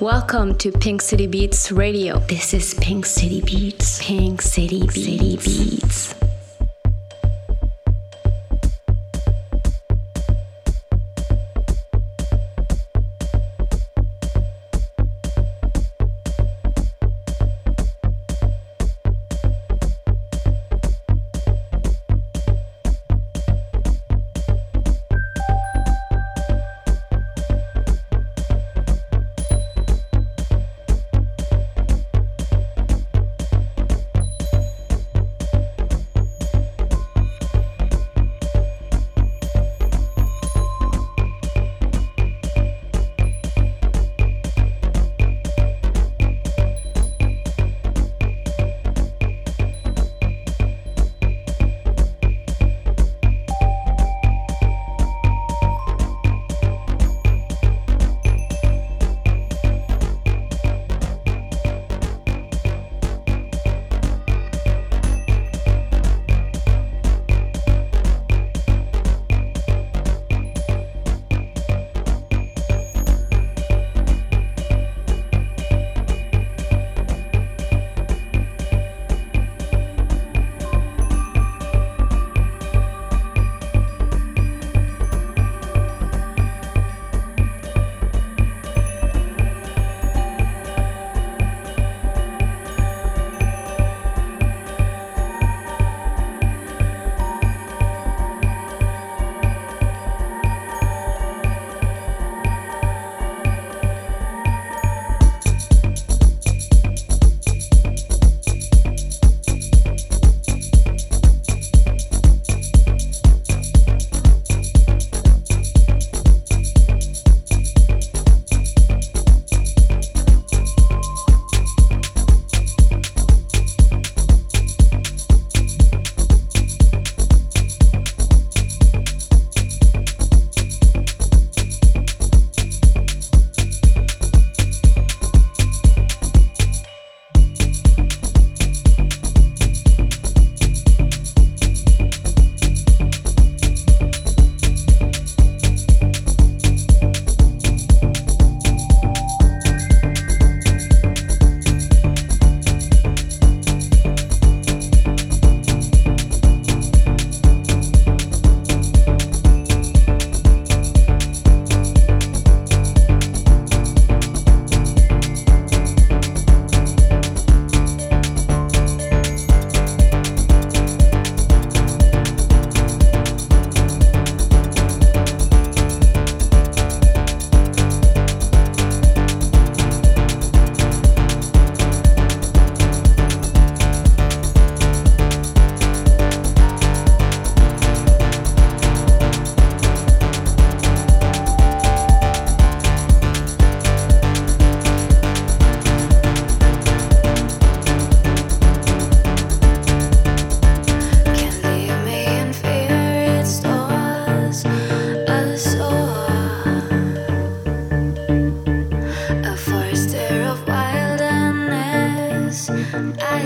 Welcome to Pink City Beats Radio. This is Pink City Beats. Pink City Beats. City Beats.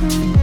Bye.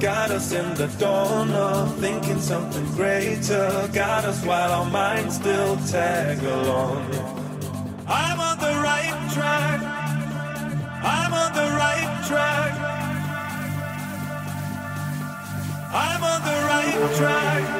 Got us in the dawn of thinking something greater. Got us while our minds still tag along. I'm on the right track. I'm on the right track. I'm on the right track.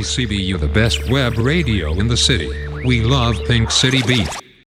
PCBU the best web radio in the city. We love Pink City Beat.